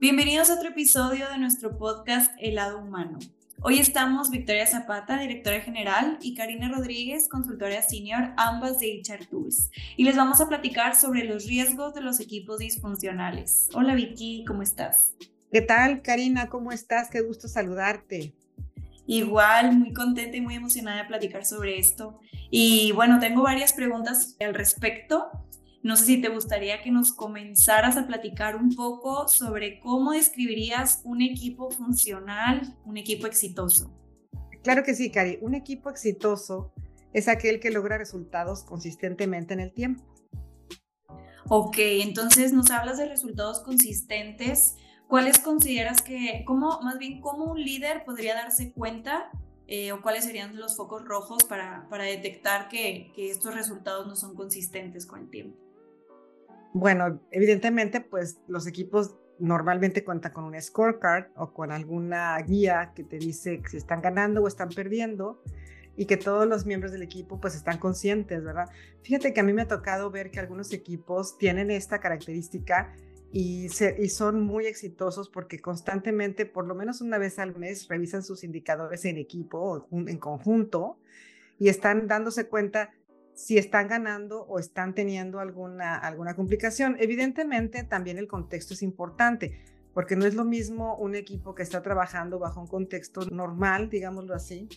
Bienvenidos a otro episodio de nuestro podcast El lado humano. Hoy estamos Victoria Zapata, directora general, y Karina Rodríguez, consultora senior, ambas de HR Tools. Y les vamos a platicar sobre los riesgos de los equipos disfuncionales. Hola Vicky, ¿cómo estás? ¿Qué tal, Karina? ¿Cómo estás? Qué gusto saludarte. Igual, muy contenta y muy emocionada de platicar sobre esto. Y bueno, tengo varias preguntas al respecto. No sé si te gustaría que nos comenzaras a platicar un poco sobre cómo describirías un equipo funcional, un equipo exitoso. Claro que sí, Cari. Un equipo exitoso es aquel que logra resultados consistentemente en el tiempo. Ok, entonces nos hablas de resultados consistentes. ¿Cuáles consideras que, cómo, más bien, cómo un líder podría darse cuenta eh, o cuáles serían los focos rojos para, para detectar que, que estos resultados no son consistentes con el tiempo? Bueno, evidentemente, pues los equipos normalmente cuentan con un scorecard o con alguna guía que te dice si están ganando o están perdiendo y que todos los miembros del equipo pues están conscientes, ¿verdad? Fíjate que a mí me ha tocado ver que algunos equipos tienen esta característica y, y son muy exitosos porque constantemente, por lo menos una vez al mes, revisan sus indicadores en equipo o en conjunto y están dándose cuenta si están ganando o están teniendo alguna, alguna complicación. Evidentemente, también el contexto es importante, porque no es lo mismo un equipo que está trabajando bajo un contexto normal, digámoslo así,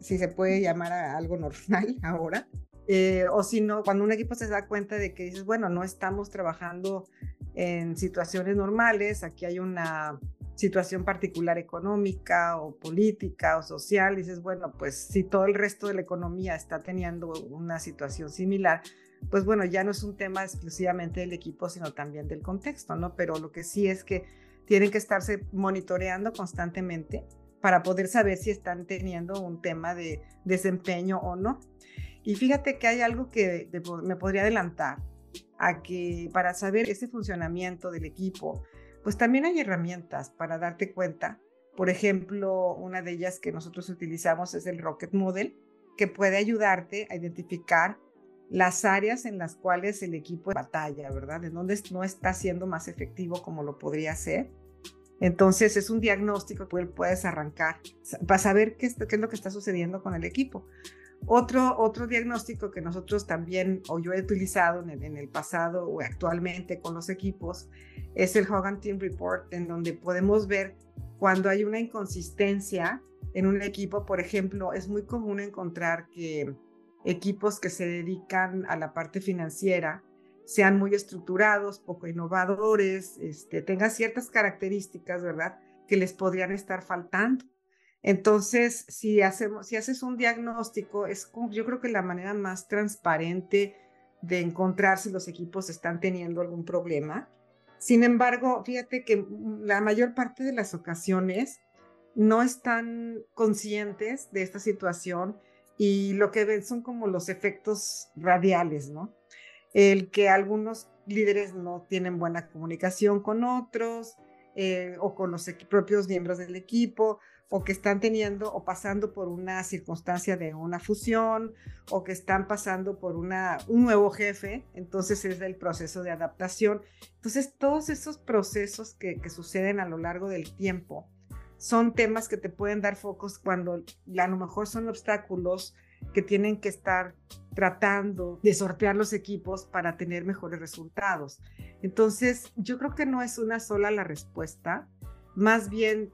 si se puede llamar a algo normal ahora, eh, o si no, cuando un equipo se da cuenta de que dices, bueno, no estamos trabajando en situaciones normales, aquí hay una situación particular económica o política o social, dices, bueno, pues si todo el resto de la economía está teniendo una situación similar, pues bueno, ya no es un tema exclusivamente del equipo, sino también del contexto, ¿no? Pero lo que sí es que tienen que estarse monitoreando constantemente para poder saber si están teniendo un tema de desempeño o no. Y fíjate que hay algo que me podría adelantar a que para saber ese funcionamiento del equipo, pues también hay herramientas para darte cuenta. Por ejemplo, una de ellas que nosotros utilizamos es el Rocket Model, que puede ayudarte a identificar las áreas en las cuales el equipo batalla, ¿verdad? En donde no está siendo más efectivo como lo podría ser. Entonces es un diagnóstico que puedes arrancar para saber qué, qué es lo que está sucediendo con el equipo. Otro, otro diagnóstico que nosotros también, o yo he utilizado en el, pasado o actualmente con los equipos, es el Hogan Team Report, en donde podemos ver cuando hay una inconsistencia en un equipo. Por ejemplo, es muy común encontrar que equipos que se dedican a la parte financiera sean muy estructurados, poco innovadores, este, tengan ciertas características, ¿verdad?, que les podrían estar faltando. Entonces, si, hacemos, si haces un diagnóstico, es yo creo que la manera más transparente de encontrar si los equipos están teniendo algún problema. Sin embargo, fíjate que la mayor parte de las ocasiones no están conscientes de esta situación y lo que ven son como los efectos radiales, ¿no? El que algunos líderes no tienen buena comunicación con otros eh, o con los propios miembros del equipo o que están teniendo o pasando por una circunstancia de una fusión o que están pasando por una, un nuevo jefe, entonces es el proceso de adaptación. Entonces todos esos procesos que, que suceden a lo largo del tiempo son temas que te pueden dar focos cuando a lo mejor son obstáculos que tienen que estar tratando de sortear los equipos para tener mejores resultados. Entonces, yo creo que no es una sola la respuesta, más bien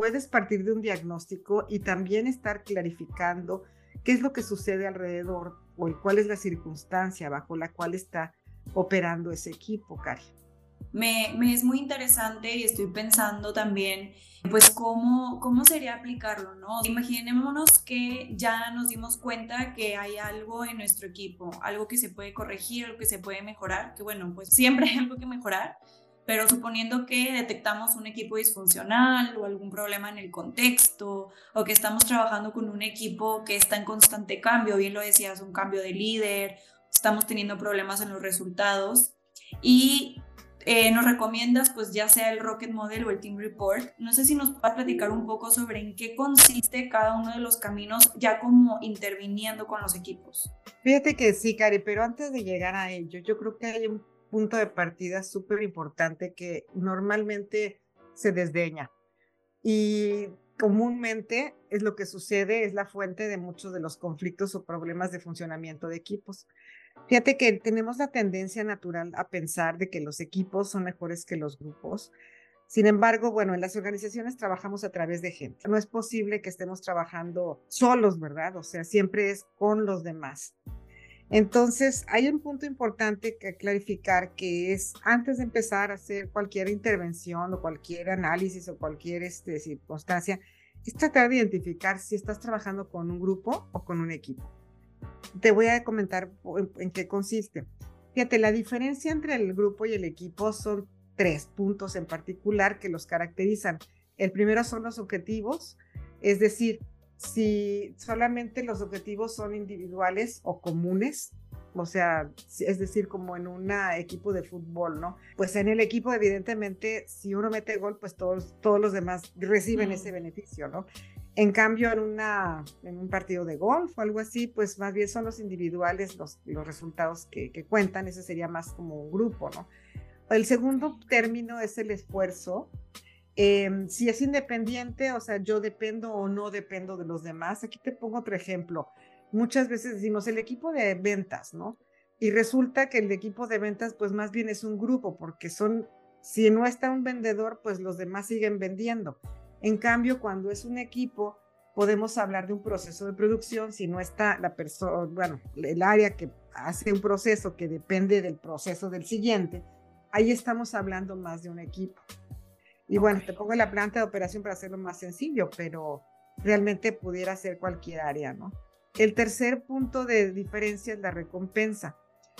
puedes partir de un diagnóstico y también estar clarificando qué es lo que sucede alrededor o cuál es la circunstancia bajo la cual está operando ese equipo, Cari. Me, me, es muy interesante y estoy pensando también, pues, cómo, cómo sería aplicarlo, ¿no? Imaginémonos que ya nos dimos cuenta que hay algo en nuestro equipo, algo que se puede corregir, algo que se puede mejorar, que bueno, pues siempre hay algo que mejorar, pero suponiendo que detectamos un equipo disfuncional o algún problema en el contexto o que estamos trabajando con un equipo que está en constante cambio, bien lo decías, un cambio de líder, estamos teniendo problemas en los resultados y eh, nos recomiendas pues ya sea el Rocket Model o el Team Report. No sé si nos vas a platicar un poco sobre en qué consiste cada uno de los caminos ya como interviniendo con los equipos. Fíjate que sí, Cari, pero antes de llegar a ello, yo creo que hay un punto de partida súper importante que normalmente se desdeña. Y comúnmente es lo que sucede, es la fuente de muchos de los conflictos o problemas de funcionamiento de equipos. Fíjate que tenemos la tendencia natural a pensar de que los equipos son mejores que los grupos. Sin embargo, bueno, en las organizaciones trabajamos a través de gente. No es posible que estemos trabajando solos, ¿verdad? O sea, siempre es con los demás. Entonces, hay un punto importante que clarificar que es antes de empezar a hacer cualquier intervención o cualquier análisis o cualquier este, circunstancia, es tratar de identificar si estás trabajando con un grupo o con un equipo. Te voy a comentar en, qué consiste. Fíjate, la diferencia entre el grupo y el equipo son tres puntos en particular que los caracterizan. El primero son los objetivos, es decir, si solamente los objetivos son individuales o comunes, o sea, es decir, como en un equipo de fútbol, ¿no? Pues en el equipo, evidentemente, si uno mete gol, pues todos, todos los demás reciben ese beneficio, ¿no? En cambio, en, una, en un partido de golf o algo así, pues más bien son los individuales los, los resultados que, que cuentan, ese sería más como un grupo, ¿no? El segundo término es el esfuerzo, Em, si es independiente, o sea, yo dependo o no dependo de los demás. Aquí te pongo otro ejemplo. Muchas veces decimos el equipo de ventas, ¿no? Y resulta que el equipo de ventas, pues más bien es un grupo, porque son, si no está un vendedor, pues los demás siguen vendiendo. En cambio, cuando es un equipo, podemos hablar de un proceso de producción si no está la persona, bueno, el área que hace un proceso que depende del proceso del siguiente, ahí estamos hablando más de un equipo. Y bueno, te pongo la planta de operación para hacerlo más sencillo, pero realmente pudiera ser cualquier área, ¿no? El tercer punto de diferencia es la recompensa.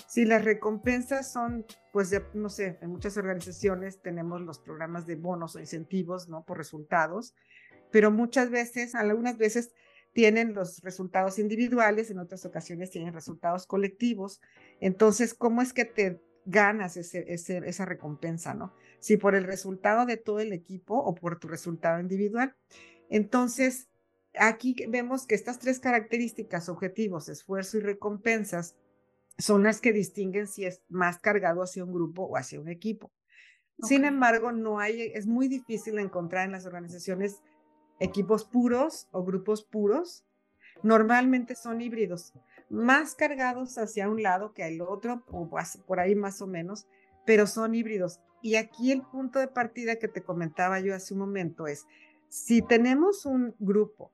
Si las recompensas son, pues, no sé, en muchas organizaciones tenemos los programas de bonos o incentivos, ¿no? Por resultados, pero muchas veces, algunas veces tienen los resultados individuales, en otras ocasiones tienen resultados colectivos. Entonces, ¿cómo es que te ganas esa recompensa, ¿no? Si por el resultado de todo el equipo o por tu resultado individual. Entonces, aquí vemos que estas tres características, objetivos, esfuerzo y recompensas, son las que distinguen si es más cargado hacia un grupo o hacia un equipo. Sin embargo, no hay, es muy difícil encontrar en las organizaciones equipos puros o grupos puros. Normalmente son híbridos más cargados hacia un lado que al otro, o por ahí más o menos, pero son híbridos. Y aquí el punto de partida que te comentaba yo hace un momento es, si tenemos un grupo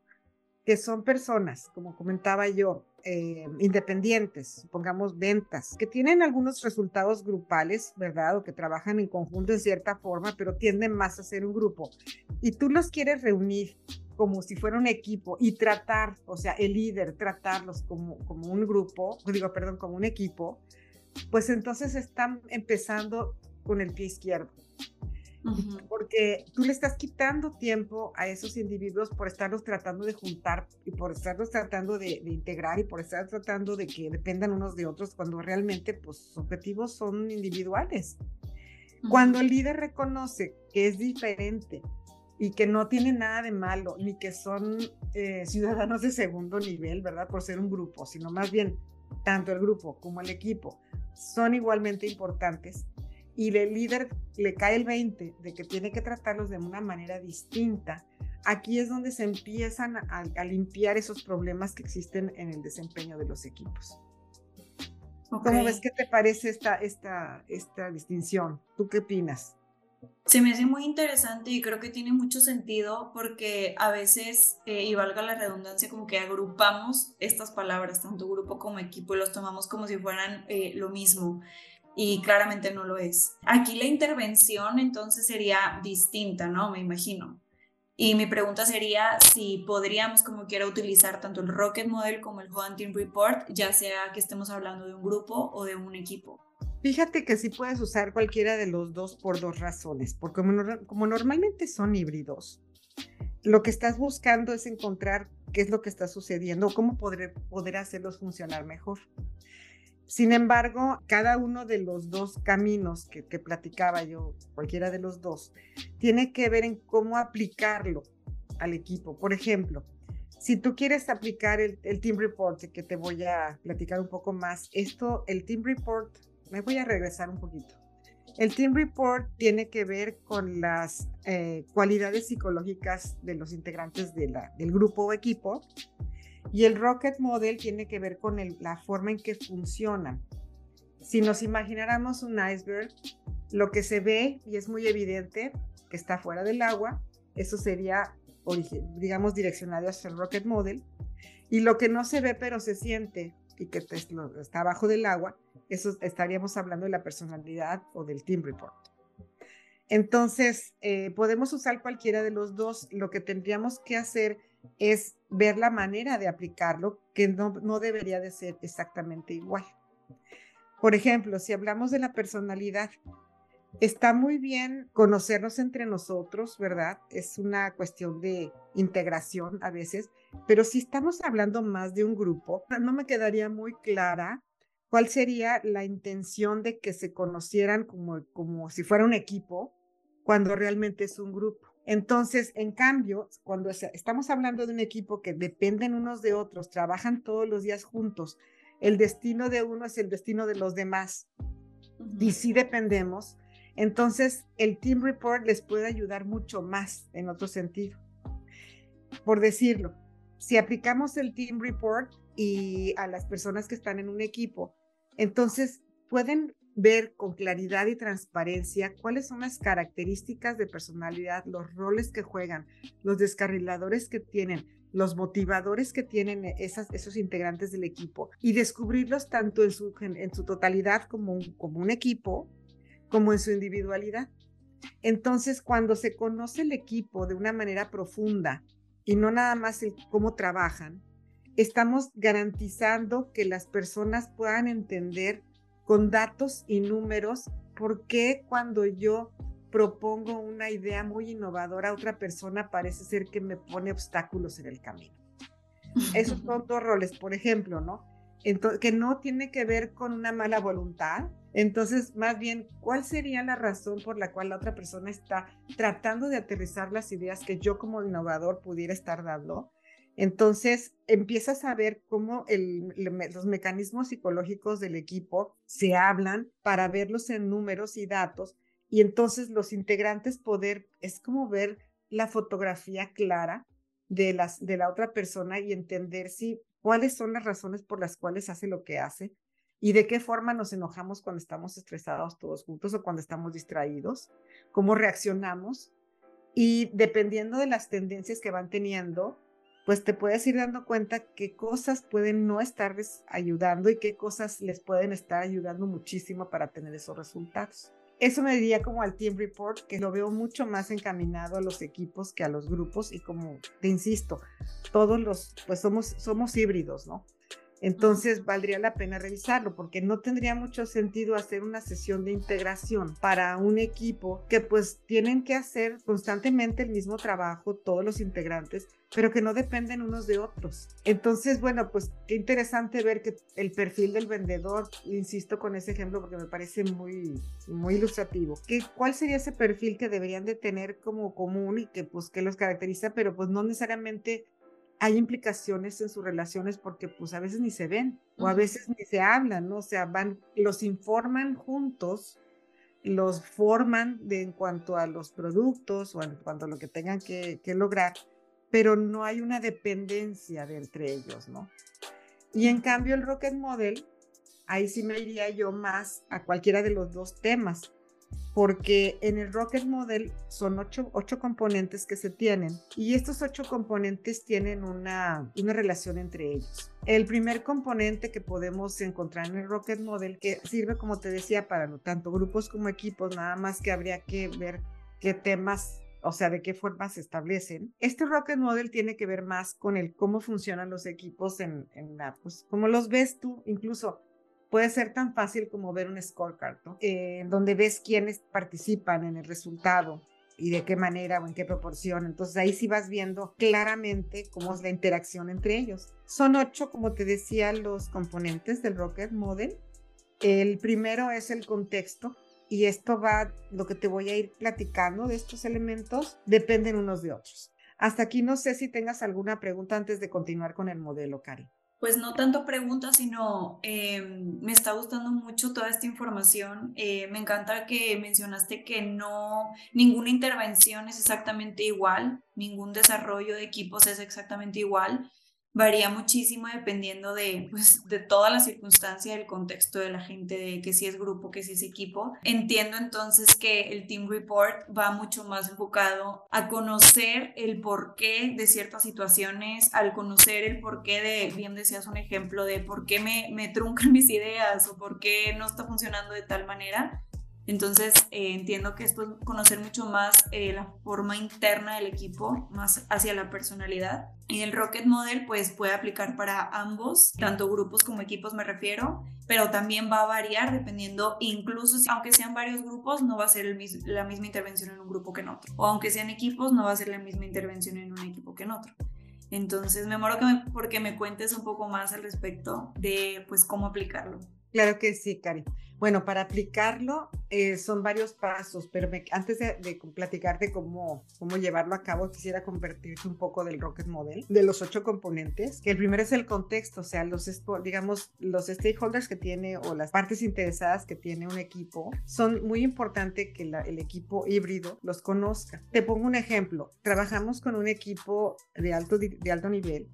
que son personas, como comentaba yo, eh, independientes, supongamos ventas, que tienen algunos resultados grupales, ¿verdad? O que trabajan en conjunto en cierta forma, pero tienden más a ser un grupo. Y tú los quieres reunir como si fuera un equipo y tratar, o sea, el líder, tratarlos como, como un grupo, digo, perdón, como un equipo, pues entonces están empezando con el pie izquierdo. Porque tú le estás quitando tiempo a esos individuos por estarlos tratando de juntar y por estarlos tratando de, integrar y por estar tratando de que dependan unos de otros cuando realmente pues, sus objetivos son individuales. Cuando el líder reconoce que es diferente y que no tiene nada de malo, ni que son eh, ciudadanos de segundo nivel, ¿verdad? Por ser un grupo, sino más bien tanto el grupo como el equipo son igualmente importantes y el líder le cae el 20 de que tiene que tratarlos de una manera distinta, aquí es donde se empiezan a, limpiar esos problemas que existen en el desempeño de los equipos. ¿Cómo ves que te parece esta, esta, esta distinción? ¿Tú qué opinas? Se me hace muy interesante y creo que tiene mucho sentido porque a veces, eh, y valga la redundancia, como que agrupamos estas palabras, tanto grupo como equipo, y los tomamos como si fueran eh, lo mismo y claramente no lo es. Aquí la intervención entonces sería distinta, ¿no? Me imagino. Y mi pregunta sería si podríamos, como quiera, utilizar tanto el Rocket Model como el Hunting Report, ya sea que estemos hablando de un grupo o de un equipo. Fíjate que sí puedes usar cualquiera de los dos por dos razones, porque como, normalmente son híbridos, lo que estás buscando es encontrar qué es lo que está sucediendo, cómo poder, poder hacerlos funcionar mejor. Sin embargo, cada uno de los dos caminos que, que, platicaba yo, cualquiera de los dos, tiene que ver en cómo aplicarlo al equipo. Por ejemplo, si tú quieres aplicar el, Team Report, que te voy a platicar un poco más, esto, el Team Report me voy a regresar un poquito. El Team Report tiene que ver con las eh, cualidades psicológicas de los integrantes del grupo o equipo y el Rocket Model tiene que ver con la forma en que funcionan. Si nos imagináramos un iceberg, lo que se ve y es muy evidente que está fuera del agua, eso sería, digamos, direccionado hacia el Rocket Model. Y lo que no se ve pero se siente y que está abajo del agua, eso estaríamos hablando de la personalidad o del team report. Entonces, eh, podemos usar cualquiera de los dos. Lo que tendríamos que hacer es ver la manera de aplicarlo, que no, no debería de ser exactamente igual. Por ejemplo, si hablamos de la personalidad, está muy bien conocernos entre nosotros, ¿verdad? Es una cuestión de integración a veces, pero si estamos hablando más de un grupo, no me quedaría muy clara cuál sería la intención de que se conocieran como, como si fuera un equipo cuando realmente es un grupo. Entonces, en cambio, cuando estamos hablando de un equipo que dependen unos de otros, trabajan todos los días juntos, el destino de uno es el destino de los demás y sí dependemos, entonces el Team Report les puede ayudar mucho más en otro sentido. Por decirlo, si aplicamos el Team Report y a las personas que están en un equipo, entonces pueden ver con claridad y transparencia cuáles son las características de personalidad, los roles que juegan, los descarriladores que tienen, los motivadores que tienen esas, esos integrantes del equipo y descubrirlos tanto en su, totalidad como un, como un equipo, como en su individualidad. Entonces, cuando se conoce el equipo de una manera profunda y no nada más el cómo trabajan, estamos garantizando que las personas puedan entender con datos y números por qué cuando yo propongo una idea muy innovadora a otra persona parece ser que me pone obstáculos en el camino. Esos son dos roles, por ejemplo, ¿no? Entonces, que no tiene que ver con una mala voluntad. Entonces, más bien, ¿cuál sería la razón por la cual la otra persona está tratando de aterrizar las ideas que yo como innovador pudiera estar dando? Entonces empiezas a ver cómo los mecanismos psicológicos del equipo se hablan para verlos en números y datos y entonces los integrantes poder, es como ver la fotografía clara de, las, de la otra persona y entender si cuáles son las razones por las cuales hace lo que hace y de qué forma nos enojamos cuando estamos estresados todos juntos o cuando estamos distraídos, cómo reaccionamos y dependiendo de las tendencias que van teniendo, pues te puedes ir dando cuenta qué cosas pueden no estarles ayudando y qué cosas les pueden estar ayudando muchísimo para tener esos resultados. Eso me diría como al Team Report, que lo veo mucho más encaminado a los equipos que a los grupos y como te insisto, todos los, pues somos, somos híbridos, ¿no? Entonces valdría la pena revisarlo porque no tendría mucho sentido hacer una sesión de integración para un equipo que pues tienen que hacer constantemente el mismo trabajo todos los integrantes, pero que no dependen unos de otros. Entonces, bueno, pues qué interesante ver que el perfil del vendedor, insisto con ese ejemplo porque me parece muy, muy ilustrativo, que cuál sería ese perfil que deberían de tener como común y que pues que los caracteriza, pero pues no necesariamente hay implicaciones en sus relaciones porque pues a veces ni se ven o a veces ni se hablan, ¿no? O sea, van, los informan juntos, los forman de, en cuanto a los productos o en cuanto a lo que tengan que, que lograr, pero no hay una dependencia de entre ellos, ¿no? Y en cambio el Rocket Model, ahí sí me iría yo más a cualquiera de los dos temas, porque en el Rocket Model son ocho, componentes que se tienen y estos ocho componentes tienen una, una relación entre ellos. El primer componente que podemos encontrar en el Rocket Model, que sirve, como te decía, para tanto grupos como equipos, nada más que habría que ver qué temas o sea, de qué forma se establecen. Este Rocket Model tiene que ver más con el cómo funcionan los equipos en, en la, pues, como los ves tú, incluso puede ser tan fácil como ver un scorecard. Eh, donde ves quiénes participan en el resultado y de qué manera o en qué proporción. Entonces ahí sí vas viendo claramente cómo es la interacción entre ellos. Son ocho, como te decía, los componentes del Rocket Model. El primero es el contexto y esto va, lo que te voy a ir platicando de estos elementos, dependen unos de otros. Hasta aquí no sé si tengas alguna pregunta antes de continuar con el modelo, Cari. Pues no tanto preguntas, sino eh, me está gustando mucho toda esta información. Eh, me encanta que mencionaste que no, ninguna intervención es exactamente igual, ningún desarrollo de equipos es exactamente igual varía muchísimo dependiendo de, pues, de toda la circunstancia, del contexto de la gente, de que si es grupo, que si es equipo. Entiendo entonces que el Team Report va mucho más enfocado a conocer el porqué de ciertas situaciones, al conocer el porqué de, bien decías un ejemplo, de por qué me, me truncan mis ideas o por qué no está funcionando de tal manera entonces, eh, entiendo que esto es conocer mucho más eh, la forma interna del equipo, más hacia la personalidad. Y el Rocket Model, pues puede aplicar para ambos, tanto grupos como equipos me refiero, pero también va a variar dependiendo, incluso aunque sean varios grupos, no va a ser la misma intervención en un grupo que en otro. O aunque sean equipos, no va a ser la misma intervención en un equipo que en otro. Entonces, me muero que porque me cuentes un poco más al respecto de, pues, cómo aplicarlo. Claro que sí, Cari. Bueno, para aplicarlo eh, son varios pasos, pero antes de, de, platicarte cómo, cómo llevarlo a cabo, quisiera convertirte un poco del Rocket Model, de los ocho componentes, que el primero es el contexto, o sea, los, digamos, los stakeholders que tiene o las partes interesadas que tiene un equipo, son muy importante que el equipo híbrido los conozca. Te pongo un ejemplo, trabajamos con un equipo de alto, de alto nivel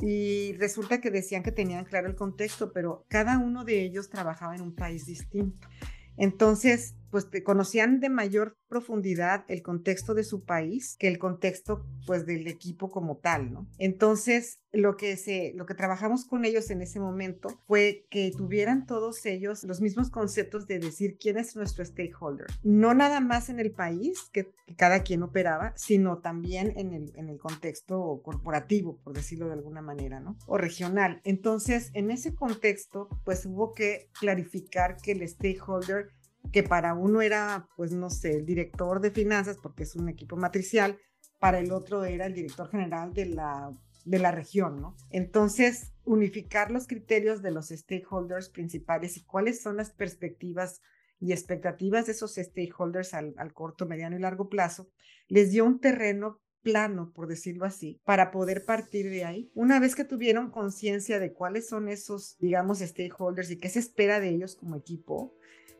y resulta que decían que tenían claro el contexto, pero cada uno de ellos trabajaba en un país distinto. Entonces, pues conocían de mayor profundidad el contexto de su país que el contexto pues del equipo como tal, ¿no? Entonces, lo que se lo que trabajamos con ellos en ese momento fue que tuvieran todos ellos los mismos conceptos de decir quién es nuestro stakeholder, no nada más en el país que, cada quien operaba, sino también en el, en el contexto corporativo, por decirlo de alguna manera, ¿no? O regional. Entonces, en ese contexto, pues hubo que clarificar que el stakeholder que para uno era, pues no sé, el director de finanzas, porque es un equipo matricial, para el otro era el director general de la, de la región, ¿no? Entonces, unificar los criterios de los stakeholders principales y cuáles son las perspectivas y expectativas de esos stakeholders al, al corto, mediano y largo plazo, les dio un terreno plano, por decirlo así, para poder partir de ahí. Una vez que tuvieron conciencia de cuáles son esos, digamos, stakeholders y qué se espera de ellos como equipo,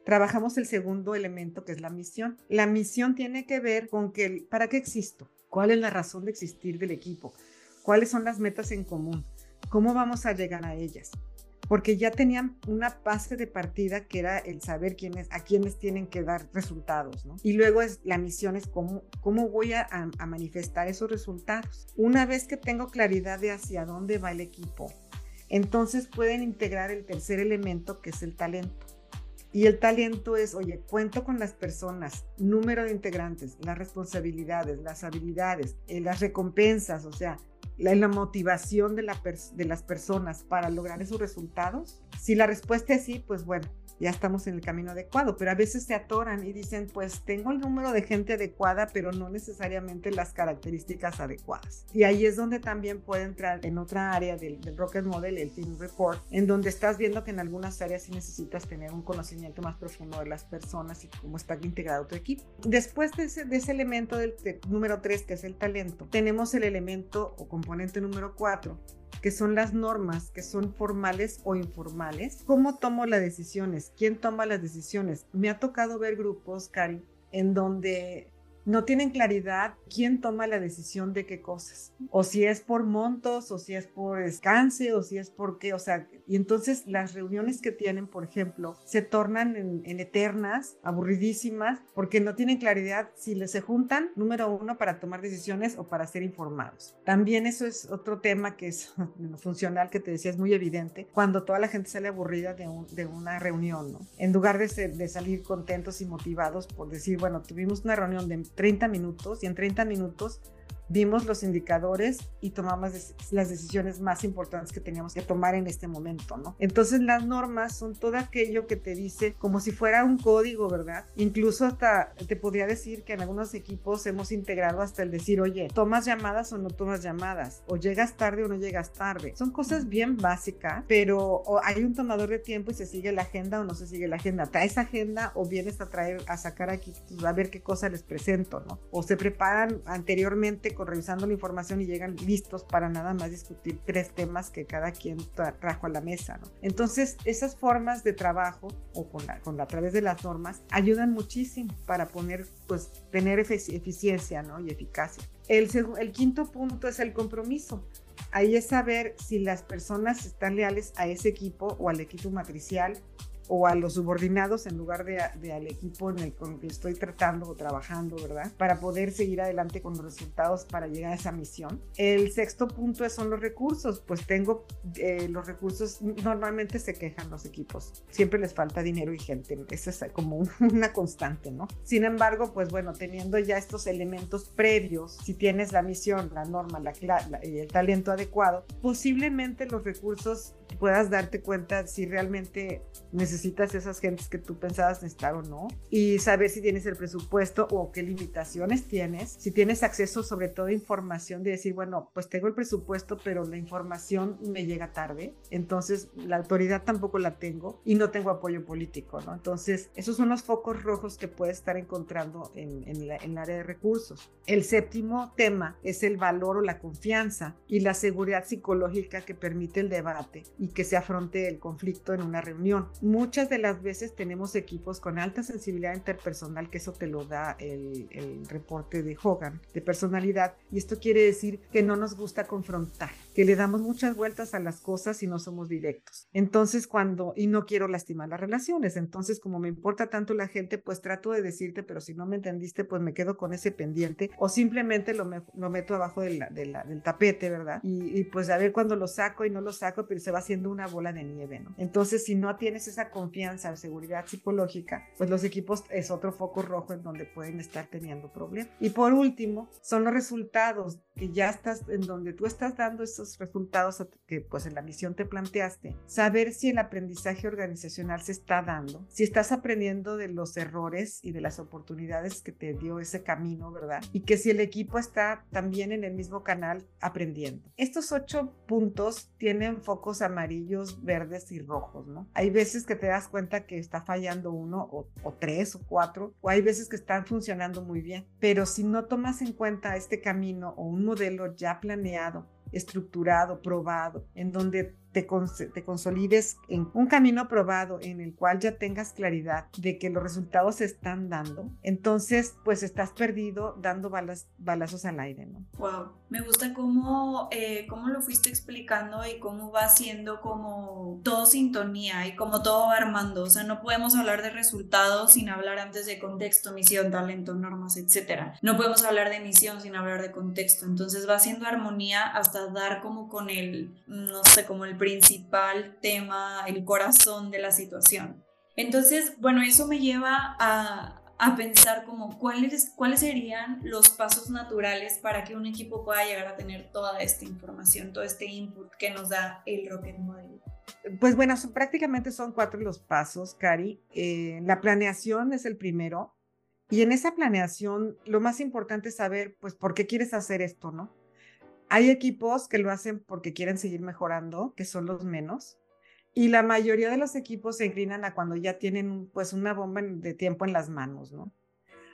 trabajamos el segundo elemento que es la misión. La misión tiene que ver con que, ¿para qué existo? ¿Cuál es la razón de existir del equipo? ¿Cuáles son las metas en común? ¿Cómo vamos a llegar a ellas? Porque ya tenían una base de partida que era el saber a quiénes tienen que dar resultados, ¿no? Y luego es la misión es cómo, cómo voy a manifestar esos resultados. Una vez que tengo claridad de hacia dónde va el equipo, entonces pueden integrar el tercer elemento que es el talento. Y el talento es, oye, cuento con las personas, número de integrantes, las responsabilidades, las habilidades, eh, las recompensas, o sea, la, la motivación de, de las personas para lograr esos resultados. Si la respuesta es sí, pues bueno, ya estamos en el camino adecuado, pero a veces se atoran y dicen, pues tengo el número de gente adecuada, pero no necesariamente las características adecuadas. Y ahí es donde también puede entrar en otra área del, Rocket Model, el Team Report, en donde estás viendo que en algunas áreas sí necesitas tener un conocimiento más profundo de las personas y cómo está integrado tu equipo. Después de ese, de ese elemento del número 3, que es el talento, tenemos el elemento o componente número 4, que son las normas, que son formales o informales. ¿Cómo tomo las decisiones? ¿Quién toma las decisiones? Me ha tocado ver grupos, Cari, en donde no tienen claridad quién toma la decisión de qué cosas. O si es por montos, o si es por descanse, o si es por qué. O sea, y entonces las reuniones que tienen, por ejemplo, se tornan en, eternas, aburridísimas, porque no tienen claridad si les se juntan, número uno, para tomar decisiones o para ser informados. También eso es otro tema que es funcional, que te decía, es muy evidente, cuando toda la gente sale aburrida de, una reunión, ¿no? En lugar de, de salir contentos y motivados por decir, bueno, tuvimos una reunión de 30 minutos y en 30 minutos vimos los indicadores y tomamos las decisiones más importantes que teníamos que tomar en este momento, ¿no? Entonces las normas son todo aquello que te dice como si fuera un código, ¿verdad? Incluso hasta te podría decir que en algunos equipos hemos integrado hasta el decir, oye, ¿tomas llamadas o no tomas llamadas? ¿O llegas tarde o no llegas tarde? Son cosas bien básicas, pero hay un tomador de tiempo y se sigue la agenda o no se sigue la agenda. ¿Traes agenda o vienes a traer, a sacar aquí, pues, a ver qué cosa les presento, ¿no? O se preparan anteriormente revisando la información y llegan listos para nada más discutir tres temas que cada quien trajo a la mesa. ¿no? Entonces, esas formas de trabajo o con la, con a través de las normas ayudan muchísimo para poner, pues, tener eficiencia ¿no? y eficacia. El, el quinto punto es el compromiso. Ahí es saber si las personas están leales a ese equipo o al equipo matricial o a los subordinados en lugar de, al equipo en el con que estoy tratando o trabajando, ¿verdad? Para poder seguir adelante con los resultados para llegar a esa misión. El sexto punto son los recursos, pues tengo eh, los recursos, normalmente se quejan los equipos, siempre les falta dinero y gente, eso es como una constante, ¿no? Sin embargo, pues bueno, teniendo ya estos elementos previos, si tienes la misión, la norma, la, el talento adecuado, posiblemente los recursos puedas darte cuenta si realmente necesitas esas gentes que tú pensabas necesitar o no y saber si tienes el presupuesto o qué limitaciones tienes, si tienes acceso sobre todo a información de decir, bueno, pues tengo el presupuesto, pero la información me llega tarde, entonces la autoridad tampoco la tengo y no tengo apoyo político, ¿no? Entonces, esos son los focos rojos que puedes estar encontrando en, en, en el área de recursos. El séptimo tema es el valor o la confianza y la seguridad psicológica que permite el debate y que se afronte el conflicto en una reunión. Muchas de las veces tenemos equipos con alta sensibilidad interpersonal, que eso te lo da el, el reporte de Hogan de personalidad, y esto quiere decir que no nos gusta confrontar, que le damos muchas vueltas a las cosas y no somos directos. Entonces, cuando, y no quiero lastimar las relaciones, entonces como me importa tanto la gente, pues trato de decirte, pero si no me entendiste, pues me quedo con ese pendiente o simplemente lo, me, lo meto abajo de la, de la, del tapete, ¿verdad? Y, y pues a ver cuando lo saco y no lo saco, pero se va haciendo una bola de nieve, ¿no? Entonces, si no tienes esa confianza seguridad psicológica, pues los equipos es otro foco rojo en donde pueden estar teniendo problemas. Y por último, son los resultados que ya estás, en donde tú estás dando esos resultados que pues en la misión te planteaste. Saber si el aprendizaje organizacional se está dando, si estás aprendiendo de los errores y de las oportunidades que te dio ese camino, ¿verdad? Y que si el equipo está también en el mismo canal aprendiendo. Estos ocho puntos tienen focos amarillos, verdes y rojos, ¿no? Hay veces que te das cuenta que está fallando uno o, o tres o cuatro, o hay veces que están funcionando muy bien, pero si no tomas en cuenta este camino o un modelo ya planeado, estructurado, probado, en donde te, te, consolides en un camino probado en el cual ya tengas claridad de que los resultados se están dando, entonces pues estás perdido dando balas, balazos al aire, ¿no? Wow, me gusta cómo, eh, cómo lo fuiste explicando y cómo va siendo como todo sintonía y como todo va armando, o sea, no podemos hablar de resultados sin hablar antes de contexto, misión, talento, normas, etcétera. No podemos hablar de misión sin hablar de contexto, entonces va haciendo armonía hasta dar como con el, no sé, como el principal tema, el corazón de la situación. Entonces, bueno, eso me lleva a, a pensar como cuáles, cuáles serían los pasos naturales para que un equipo pueda llegar a tener toda esta información, todo este input que nos da el Rocket Model. Pues bueno, son, prácticamente son cuatro los pasos, Cari. Eh, la planeación es el primero. Y en esa planeación, lo más importante es saber, pues, por qué quieres hacer esto, ¿no? Hay equipos que lo hacen porque quieren seguir mejorando, que son los menos, y la mayoría de los equipos se inclinan a cuando ya tienen pues una bomba de tiempo en las manos, ¿no?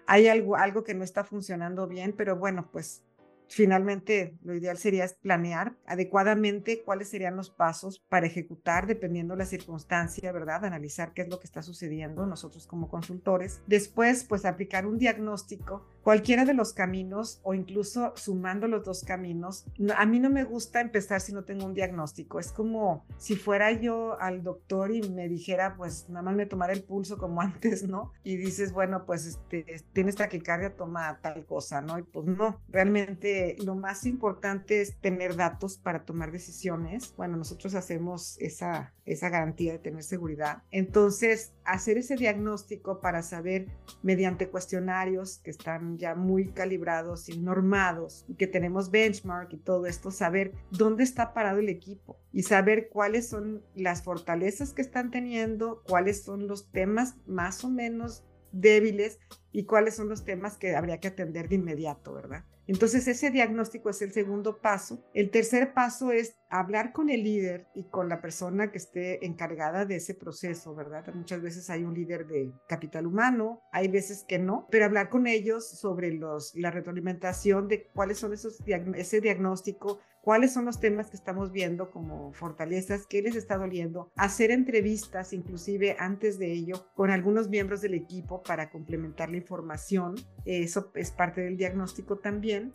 Hay algo, que no está funcionando bien, pero bueno, pues finalmente lo ideal sería planear adecuadamente cuáles serían los pasos para ejecutar dependiendo de la circunstancia, ¿verdad? Analizar qué es lo que está sucediendo nosotros como consultores. Después, pues aplicar un diagnóstico cualquiera de los caminos o incluso sumando los dos caminos. A mí no me gusta empezar si no tengo un diagnóstico. Es como si fuera yo al doctor y me dijera, pues nada más me tomara el pulso como antes, ¿no? Y dices, bueno, pues este, tienes taquicardia, toma tal cosa, ¿no? Y pues no, realmente lo más importante es tener datos para tomar decisiones. Bueno, nosotros hacemos esa, esa garantía de tener seguridad. Entonces, hacer ese diagnóstico para saber mediante cuestionarios que están ya muy calibrados y normados y que tenemos benchmark y todo esto, saber dónde está parado el equipo y saber cuáles son las fortalezas que están teniendo, cuáles son los temas más o menos débiles y cuáles son los temas que habría que atender de inmediato, ¿verdad? Entonces ese diagnóstico es el segundo paso. El tercer paso es hablar con el líder y con la persona que esté encargada de ese proceso, ¿verdad? Muchas veces hay un líder de capital humano, hay veces que no, pero hablar con ellos sobre los, la retroalimentación de cuáles son esos, ese diagnóstico, cuáles son los temas que estamos viendo como fortalezas, qué les está doliendo, hacer entrevistas inclusive antes de ello con algunos miembros del equipo para complementar la información, eso es parte del diagnóstico también.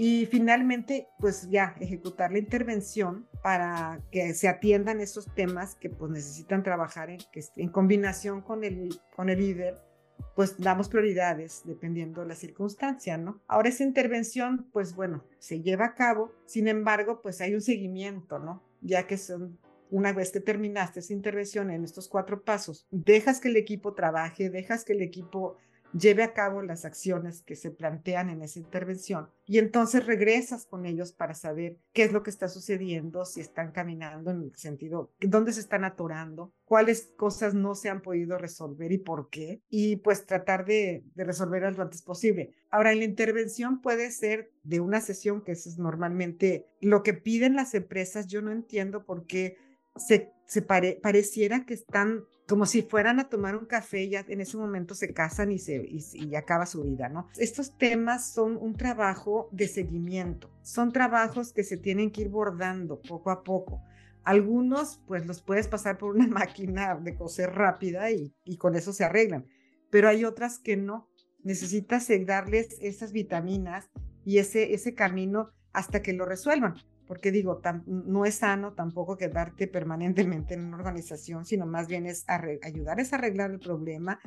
Y finalmente, pues ya ejecutar la intervención para que se atiendan esos temas que pues necesitan trabajar en, en combinación con el, con el líder pues damos prioridades dependiendo de la circunstancia, ¿no? Ahora esa intervención, pues bueno, se lleva a cabo, sin embargo, pues hay un seguimiento, ¿no? Ya que son una vez que terminaste esa intervención en estos cuatro pasos, dejas que el equipo trabaje, dejas que el equipo lleve a cabo las acciones que se plantean en esa intervención y entonces regresas con ellos para saber qué es lo que está sucediendo, si están caminando en el sentido, dónde se están atorando, cuáles cosas no se han podido resolver y por qué, y pues tratar de, de resolverlas lo antes posible. Ahora, en la intervención puede ser de una sesión, que eso es normalmente lo que piden las empresas, yo no entiendo por qué se, se pareciera que están como si fueran a tomar un café ya en ese momento se casan y, se, y, acaba su vida, ¿no? Estos temas son un trabajo de seguimiento, son trabajos que se tienen que ir bordando poco a poco. Algunos, pues los puedes pasar por una máquina de coser rápida y, y con eso se arreglan, pero hay otras que no. Necesitas darles esas vitaminas y ese, ese camino hasta que lo resuelvan porque digo, no es sano tampoco quedarte permanentemente en una organización, sino más bien es ayudarles a arreglar el problema,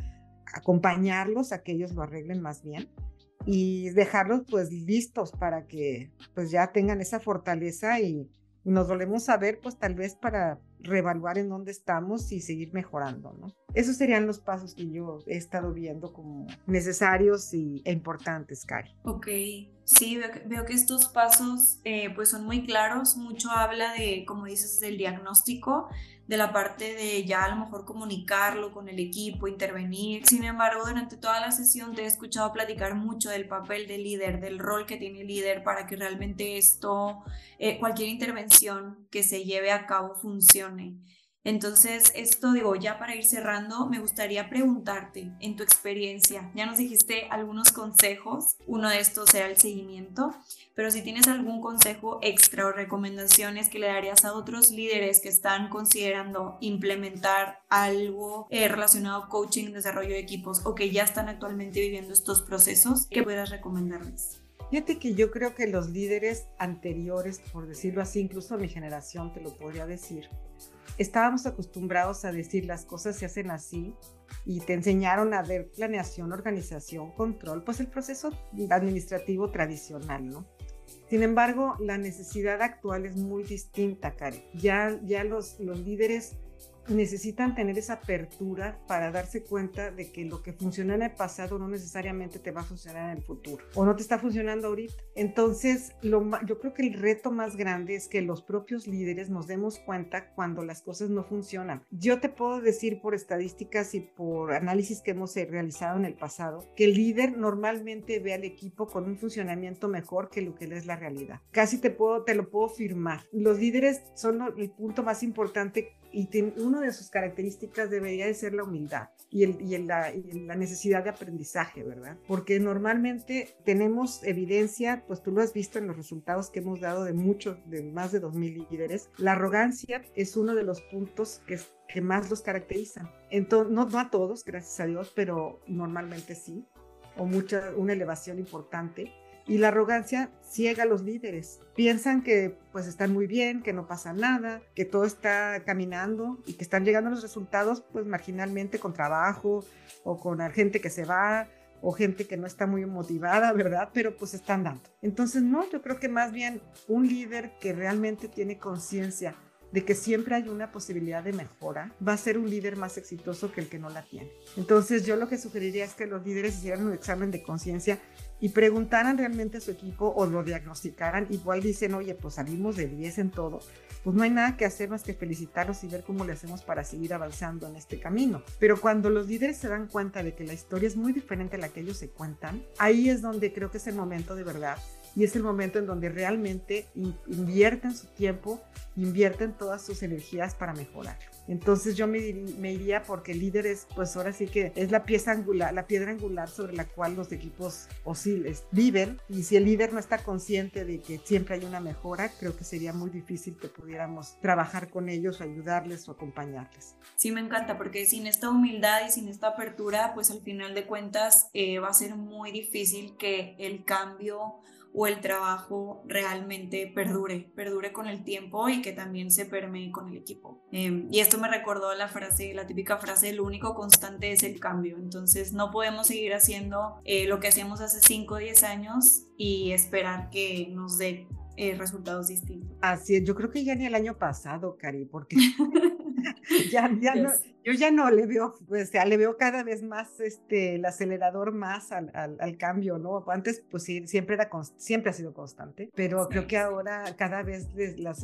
acompañarlos a que ellos lo arreglen más bien y dejarlos pues listos para que pues ya tengan esa fortaleza y, nos volvemos a ver pues tal vez para reevaluar en dónde estamos y seguir mejorando, ¿no? Esos serían los pasos que yo he estado viendo como necesarios y, e importantes, Cari. Ok, sí, veo que, estos pasos eh, pues son muy claros, mucho habla de, como dices, del diagnóstico, de la parte de ya a lo mejor comunicarlo con el equipo, intervenir. Sin embargo, durante toda la sesión te he escuchado platicar mucho del papel del líder, del rol que tiene el líder para que realmente esto, eh, cualquier intervención que se lleve a cabo funcione. Entonces, esto digo, ya para ir cerrando, me gustaría preguntarte, en tu experiencia, ya nos dijiste algunos consejos, uno de estos era el seguimiento, pero si tienes algún consejo extra o recomendaciones que le darías a otros líderes que están considerando implementar algo eh, relacionado a coaching, desarrollo de equipos o que ya están actualmente viviendo estos procesos, ¿qué puedas recomendarles? Fíjate que yo creo que los líderes anteriores, por decirlo así, incluso mi generación te lo podría decir, estábamos acostumbrados a decir las cosas se hacen así y te enseñaron a ver planeación, organización, control, pues el proceso administrativo tradicional, ¿no? Sin embargo, la necesidad actual es muy distinta, Karen. Ya, ya los, los líderes necesitan tener esa apertura para darse cuenta de que lo que funcionó en el pasado no necesariamente te va a funcionar en el futuro o no te está funcionando ahorita. Entonces, lo, yo creo que el reto más grande es que los propios líderes nos demos cuenta cuando las cosas no funcionan. Yo te puedo decir por estadísticas y por análisis que hemos realizado en el pasado que el líder normalmente ve al equipo con un funcionamiento mejor que lo que es la realidad. Casi te, puedo, te lo puedo firmar. Los líderes son el punto más importante y una de sus características debería de ser la humildad y, la, necesidad de aprendizaje, ¿verdad? Porque normalmente tenemos evidencia, pues tú lo has visto en los resultados que hemos dado de muchos, de más de 2.000 líderes, la arrogancia es uno de los puntos que, que más los caracterizan. Entonces, no, no a todos, gracias a Dios, pero normalmente sí, o mucha, una elevación importante. Y la arrogancia ciega a los líderes. Piensan que pues están muy bien, que no pasa nada, que todo está caminando y que están llegando los resultados pues marginalmente con trabajo o con gente que se va o gente que no está muy motivada, ¿verdad? Pero pues están dando. Entonces, no, yo creo que más bien un líder que realmente tiene conciencia de que siempre hay una posibilidad de mejora, va a ser un líder más exitoso que el que no la tiene. Entonces yo lo que sugeriría es que los líderes hicieran un examen de conciencia y preguntaran realmente a su equipo o lo diagnosticaran. Igual dicen, oye, pues salimos de 10 en todo. Pues no hay nada que hacer más que felicitarlos y ver cómo le hacemos para seguir avanzando en este camino. Pero cuando los líderes se dan cuenta de que la historia es muy diferente a la que ellos se cuentan, ahí es donde creo que es el momento de verdad y es el momento en donde realmente invierten su tiempo, invierten todas sus energías para mejorar. Entonces yo me, iría porque el líder es, pues ahora sí que es la pieza angular, la piedra angular sobre la cual los equipos osciles, viven. Y si el líder no está consciente de que siempre hay una mejora, creo que sería muy difícil que pudiéramos trabajar con ellos, ayudarles o acompañarles. Sí, me encanta, porque sin esta humildad y sin esta apertura, pues al final de cuentas eh, va a ser muy difícil que el cambio o el trabajo realmente perdure, perdure con el tiempo y que también se permee con el equipo. Em, y esto me recordó la frase, la típica frase, el único constante es el cambio. Entonces no podemos seguir haciendo eh, lo que hacíamos hace 5 o 10 años y esperar que nos dé eh, resultados distintos. Así es, yo creo que ya ni el año pasado, Cari, porque ya, ya no, yo ya no le veo, o sea, le veo cada vez más este, el acelerador más al, al, cambio, ¿no? Antes, pues sí, siempre, era siempre ha sido constante, pero creo que ahora cada vez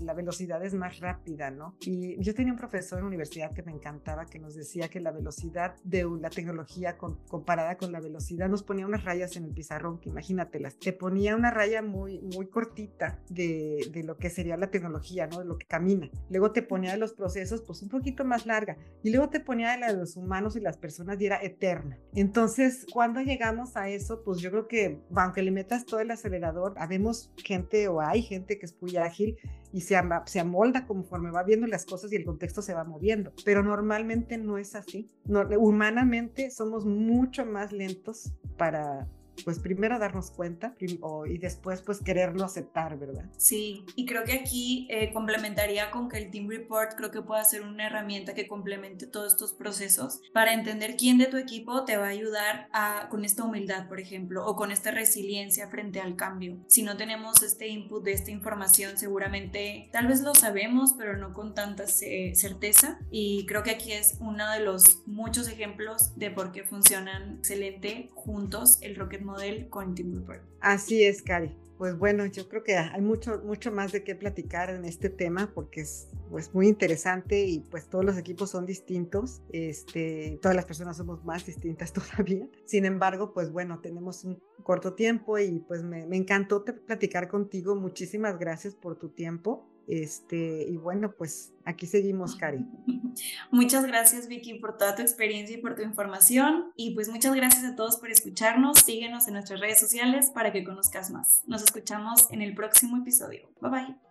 la velocidad es más rápida, ¿no? Y yo tenía un profesor en la universidad que me encantaba, que nos decía que la velocidad de la tecnología comparada con la velocidad nos ponía unas rayas en el pizarrón, que imagínatelas, te ponía una raya muy, muy cortita de, de lo que sería la tecnología, ¿no? De lo que camina. Luego te ponía de los procesos, pues un poquito más larga. Y luego te ponía de la de los humanos y las personas y era eterna. Entonces, cuando llegamos a eso, pues yo creo que, aunque le metas todo el acelerador, habemos gente o hay gente que es muy ágil y se, se amolda conforme va viendo las cosas y el contexto se va moviendo. Pero normalmente no es así. humanamente somos mucho más lentos para, pues primero darnos cuenta y después pues quererlo aceptar, ¿verdad? Sí, y creo que aquí eh, complementaría con que el Team Report creo que puede ser una herramienta que complemente todos estos procesos para entender quién de tu equipo te va a ayudar a, con esta humildad, por ejemplo, o con esta resiliencia frente al cambio. Si no tenemos este input de esta información, seguramente tal vez lo sabemos, pero no con tanta certeza. Y creo que aquí es uno de los muchos ejemplos de por qué funcionan excelente juntos el Rocket model con Team Report. Así es, Cari. Pues bueno, yo creo que hay mucho, mucho más de qué platicar en este tema porque es pues, muy interesante y pues todos los equipos son distintos, este, todas las personas somos más distintas todavía. Sin embargo, pues bueno, tenemos un corto tiempo y pues me, me encantó platicar contigo. Muchísimas gracias por tu tiempo. Este, y bueno, pues aquí seguimos, Cari. Muchas gracias, Vicky, por toda tu experiencia y por tu información. Y pues muchas gracias a todos por escucharnos. Síguenos en nuestras redes sociales para que conozcas más. Nos escuchamos en el próximo episodio. Bye bye.